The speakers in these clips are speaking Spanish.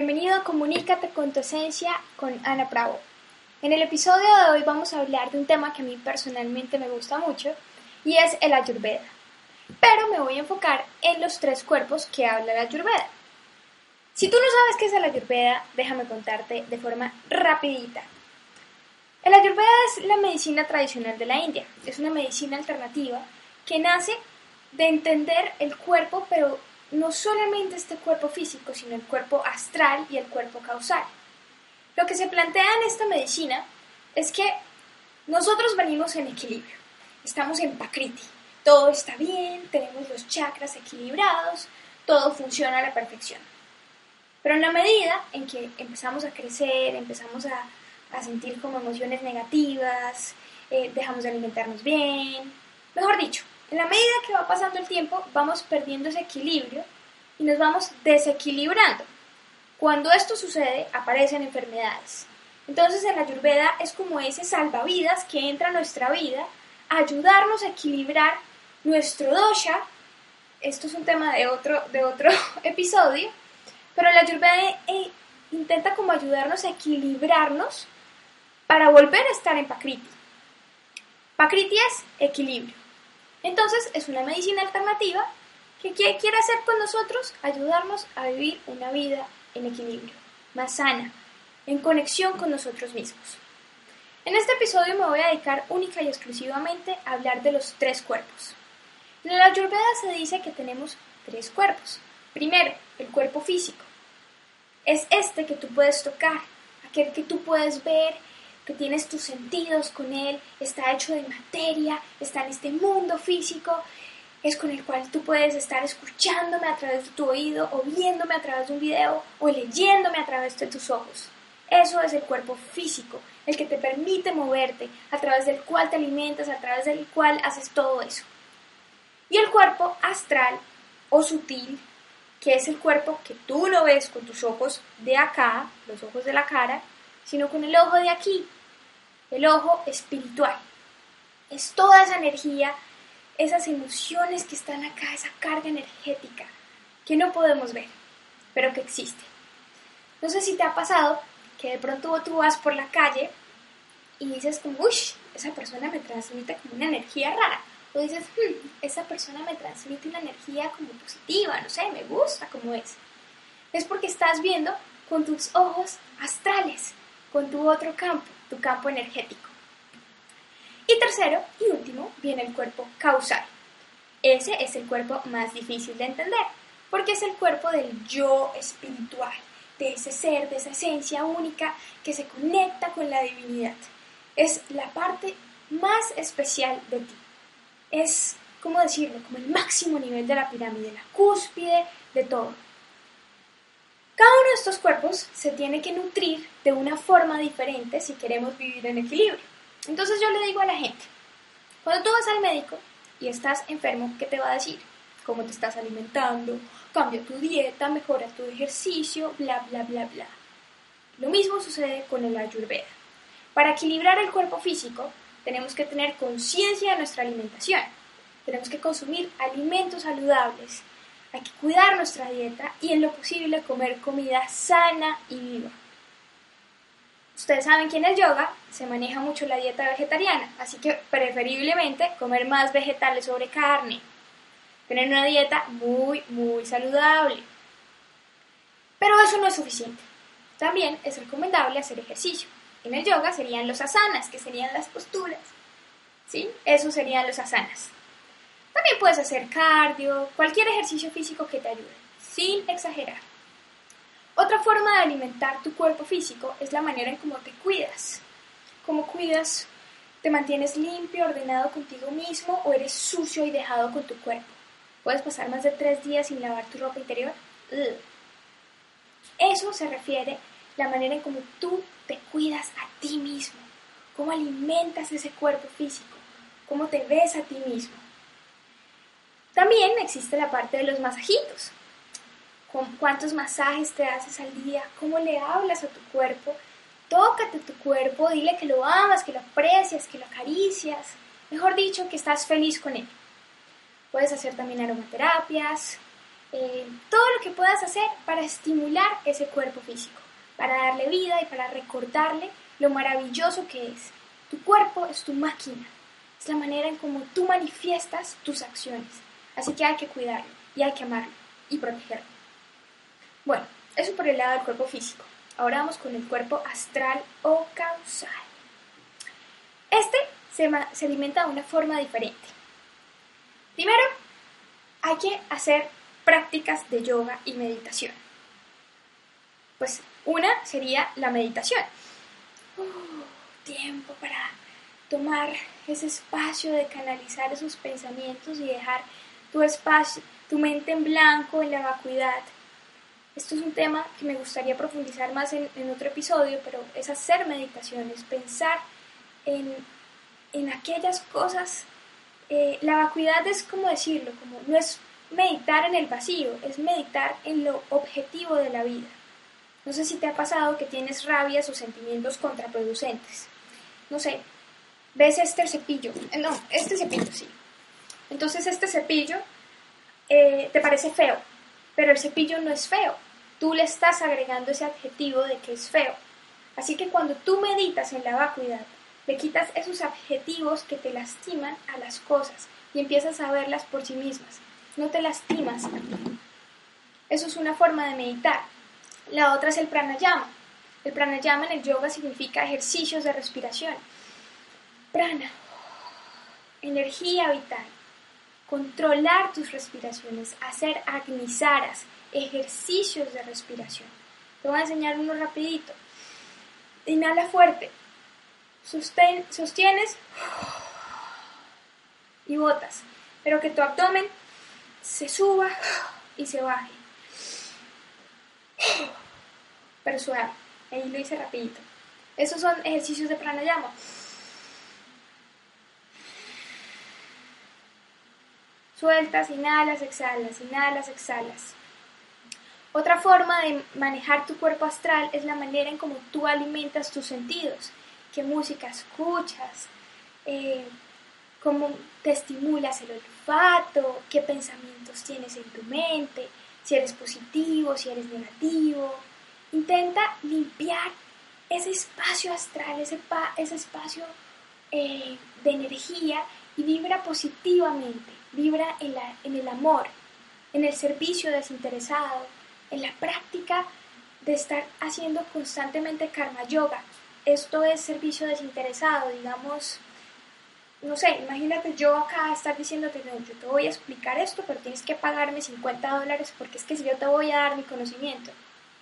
Bienvenido a Comunícate con tu esencia con Ana Bravo. En el episodio de hoy vamos a hablar de un tema que a mí personalmente me gusta mucho y es el Ayurveda. Pero me voy a enfocar en los tres cuerpos que habla la Ayurveda. Si tú no sabes qué es el Ayurveda, déjame contarte de forma rapidita. El Ayurveda es la medicina tradicional de la India. Es una medicina alternativa que nace de entender el cuerpo, pero no solamente este cuerpo físico, sino el cuerpo astral y el cuerpo causal. Lo que se plantea en esta medicina es que nosotros venimos en equilibrio, estamos en Pakriti, todo está bien, tenemos los chakras equilibrados, todo funciona a la perfección. Pero en la medida en que empezamos a crecer, empezamos a, sentir como emociones negativas, eh, dejamos de alimentarnos bien, mejor dicho, en la medida que va pasando el tiempo, vamos perdiendo ese equilibrio y nos vamos desequilibrando. Cuando esto sucede, aparecen enfermedades. Entonces, en la Ayurveda es como ese salvavidas que entra a nuestra vida a ayudarnos a equilibrar nuestro dosha. Esto es un tema de otro, de otro episodio, pero la Ayurveda eh, intenta como ayudarnos a equilibrarnos para volver a estar en Pakriti. Pakriti es equilibrio. Entonces es una medicina alternativa que quiere hacer con nosotros ayudarnos a vivir una vida en equilibrio, más sana, en conexión con nosotros mismos. En este episodio me voy a dedicar única y exclusivamente a hablar de los tres cuerpos. En la Ayurveda se dice que tenemos tres cuerpos. Primero, el cuerpo físico. Es este que tú puedes tocar, aquel que tú puedes ver, que tienes tus sentidos con él, está hecho de materia, está en este mundo físico, es con el cual tú puedes estar escuchándome a través de tu oído o viéndome a través de un video o leyéndome a través de tus ojos. Eso es el cuerpo físico, el que te permite moverte, a través del cual te alimentas, a través del cual haces todo eso. Y el cuerpo astral o sutil, que es el cuerpo que tú no ves con tus ojos de acá, los ojos de la cara, sino con el ojo de aquí, el ojo espiritual. Es toda esa energía, esas emociones que están acá, esa carga energética que no podemos ver, pero que existe. No sé si te ha pasado que de pronto tú vas por la calle y dices como, esa persona me transmite como una energía rara. O dices, hmm, esa persona me transmite una energía como positiva, no sé, me gusta como es. Es porque estás viendo con tus ojos astrales, con tu otro campo, tu campo energético. Y tercero y último viene el cuerpo causal. Ese es el cuerpo más difícil de entender, porque es el cuerpo del yo espiritual, de ese ser, de esa esencia única que se conecta con la divinidad. Es la parte más especial de ti. Es, ¿cómo decirlo?, como el máximo nivel de la pirámide, la cúspide de todo. Cada uno de estos cuerpos se tiene que nutrir de una forma diferente si queremos vivir en equilibrio. Entonces yo le digo a la gente, cuando tú vas al médico y estás enfermo, ¿qué te va a decir? ¿Cómo te estás alimentando? Cambia tu dieta, mejora tu ejercicio, bla, bla, bla, bla. Lo mismo sucede con el ayurveda. Para equilibrar el cuerpo físico, tenemos que tener conciencia de nuestra alimentación. Tenemos que consumir alimentos saludables, hay que cuidar nuestra dieta y en lo posible comer comida sana y viva. Ustedes saben que en el yoga se maneja mucho la dieta vegetariana, así que preferiblemente comer más vegetales sobre carne. Tener una dieta muy, muy saludable. Pero eso no es suficiente. También es recomendable hacer ejercicio. En el yoga serían los asanas, que serían las posturas. ¿Sí? Eso serían los asanas. También puedes hacer cardio, cualquier ejercicio físico que te ayude, sin exagerar. Otra forma de alimentar tu cuerpo físico es la manera en cómo te cuidas. ¿Cómo cuidas? ¿Te mantienes limpio, ordenado contigo mismo o eres sucio y dejado con tu cuerpo? ¿Puedes pasar más de tres días sin lavar tu ropa interior? Eso se refiere la manera en cómo tú te cuidas a ti mismo, cómo alimentas ese cuerpo físico, cómo te ves a ti mismo. También existe la parte de los masajitos. ¿Cuántos masajes te haces al día? ¿Cómo le hablas a tu cuerpo? Tócate tu cuerpo, dile que lo amas, que lo aprecias, que lo acaricias. Mejor dicho, que estás feliz con él. Puedes hacer también aromaterapias. eh, todo lo que puedas hacer para estimular ese cuerpo físico, para darle vida y para recordarle lo maravilloso que es. Tu cuerpo es tu máquina, es la manera en cómo tú manifiestas tus acciones, así que hay que cuidarlo y hay que amarlo y protegerlo. Bueno, eso por el lado del cuerpo físico. Ahora vamos con el cuerpo astral o causal. Este se, se alimenta de una forma diferente. Primero, hay que hacer prácticas de yoga y meditación. Pues una sería la meditación. Uh, tiempo para tomar ese espacio de canalizar esos pensamientos y dejar tu espacio, tu mente en blanco, en la vacuidad. Esto es un tema que me gustaría profundizar más en, otro episodio, pero es hacer meditaciones, pensar en, en aquellas cosas. Eh, la vacuidad es como decirlo, como no es meditar en el vacío, es meditar en lo objetivo de la vida. No sé si te ha pasado que tienes rabias o sentimientos contraproducentes. No sé, ves este cepillo, eh, no, este cepillo, sí. Entonces este cepillo eh, te parece feo, pero el cepillo no es feo. Tú le estás agregando ese adjetivo de que es feo. Así que cuando tú meditas en la vacuidad, le quitas esos adjetivos que te lastiman a las cosas y empiezas a verlas por sí mismas no te lastimas Eso es una forma de meditar. La otra es el pranayama. El pranayama en el yoga significa ejercicios de respiración. Prana, energía vital. Controlar tus respiraciones, hacer agnisaras, ejercicios de respiración. Te voy a enseñar uno rapidito. Inhala fuerte. sostienes y botas. Pero que tu abdomen se suba y se baje. Pero suave. Ahí lo hice rapidito. Esos son ejercicios de pranayama. Sueltas, inhalas, exhalas, inhalas, exhalas. Otra forma de manejar tu cuerpo astral es la manera en cómo tú alimentas tus sentidos. ¿Qué música escuchas? Eh, ¿Cómo te estimulas el olfato? ¿Qué pensamientos tienes en tu mente? Si eres positivo, si eres negativo. Intenta limpiar ese espacio astral, ese, ese espacio eh, de energía y vibra positivamente, vibra en, la, en el amor, en el servicio desinteresado, en la práctica de estar haciendo constantemente karma yoga. Esto es servicio desinteresado, digamos, no sé, imagínate yo acá estar diciéndote, no, yo te voy a explicar esto, pero tienes que pagarme 50 dólares porque es que si yo te voy a dar mi conocimiento.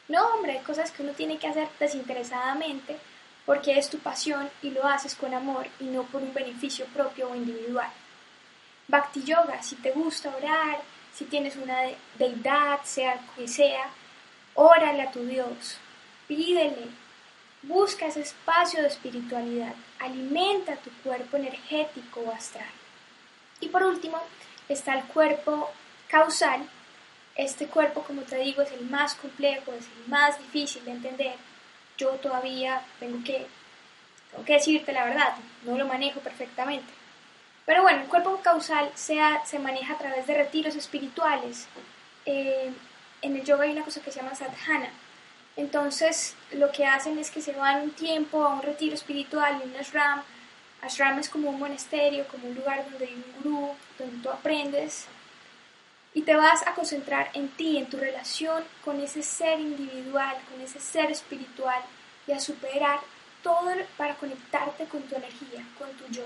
No, hombre, hay cosas que uno tiene que hacer desinteresadamente porque es tu pasión y lo haces con amor y no por un beneficio propio o individual. Bhakti Yoga, si te gusta orar, si tienes una deidad, sea que sea, órale a tu Dios, pídele, Busca ese espacio de espiritualidad, alimenta tu cuerpo energético o astral. Y por último está el cuerpo causal. Este cuerpo, como te digo, es el más complejo, es el más difícil de entender. Yo todavía tengo que, tengo que decirte la verdad, no lo manejo perfectamente. Pero bueno, el cuerpo causal se, se maneja a través de retiros espirituales. Eh, en el yoga hay una cosa que se llama sadhana, entonces lo que hacen es que se van un tiempo a un retiro espiritual en un ashram. Ashram es como un monasterio, como un lugar donde hay un gurú, donde tú aprendes y te vas a concentrar en ti, en tu relación con ese ser individual, con ese ser espiritual y a superar todo para conectarte con tu energía, con tu yo.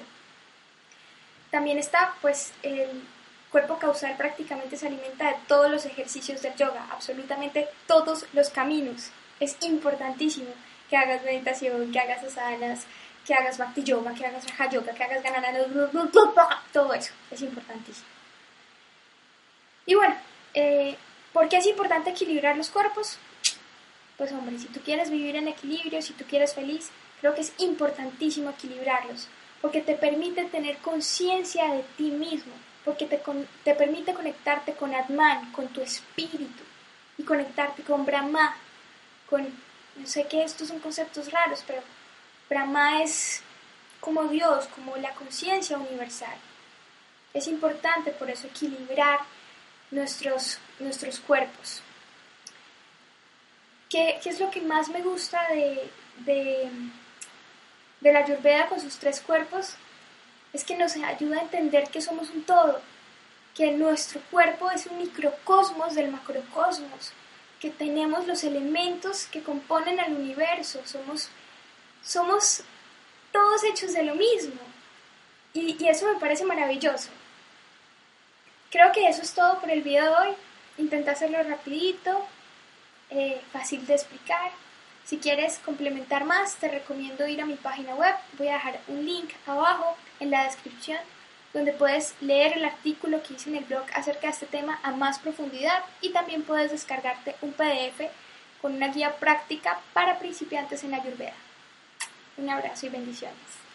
También está pues el cuerpo causal prácticamente se alimenta de todos los ejercicios del yoga, absolutamente todos los caminos es importantísimo que hagas meditación, que hagas asanas, que hagas bhakti yoga, que hagas raja yoga, que hagas ganana, todo eso es importantísimo. Y bueno, eh, ¿por qué es importante equilibrar los cuerpos? Pues hombre, si tú quieres vivir en equilibrio, si tú quieres feliz, creo que es importantísimo equilibrarlos, porque te permite tener conciencia de ti mismo, porque te, te permite conectarte con Atman, con tu espíritu, y conectarte con Brahma, con, no sé que estos son conceptos raros, pero Brahma es como Dios, como la conciencia universal. Es importante por eso equilibrar nuestros, nuestros cuerpos. ¿Qué, es lo que más me gusta de, de, de la Ayurveda con sus tres cuerpos? Es que nos ayuda a entender que somos un todo, que nuestro cuerpo es un microcosmos del macrocosmos, que tenemos los elementos que componen al universo, somos, somos todos hechos de lo mismo. Y, y eso me parece maravilloso. Creo que eso es todo por el video de hoy. Intenté hacerlo rapidito, eh, fácil de explicar. Si quieres complementar más, te recomiendo ir a mi página web. Voy a dejar un link abajo en la descripción donde puedes leer el artículo que hice en el blog acerca de este tema a más profundidad y también puedes descargarte un PDF con una guía práctica para principiantes en Ayurveda. Un abrazo y bendiciones.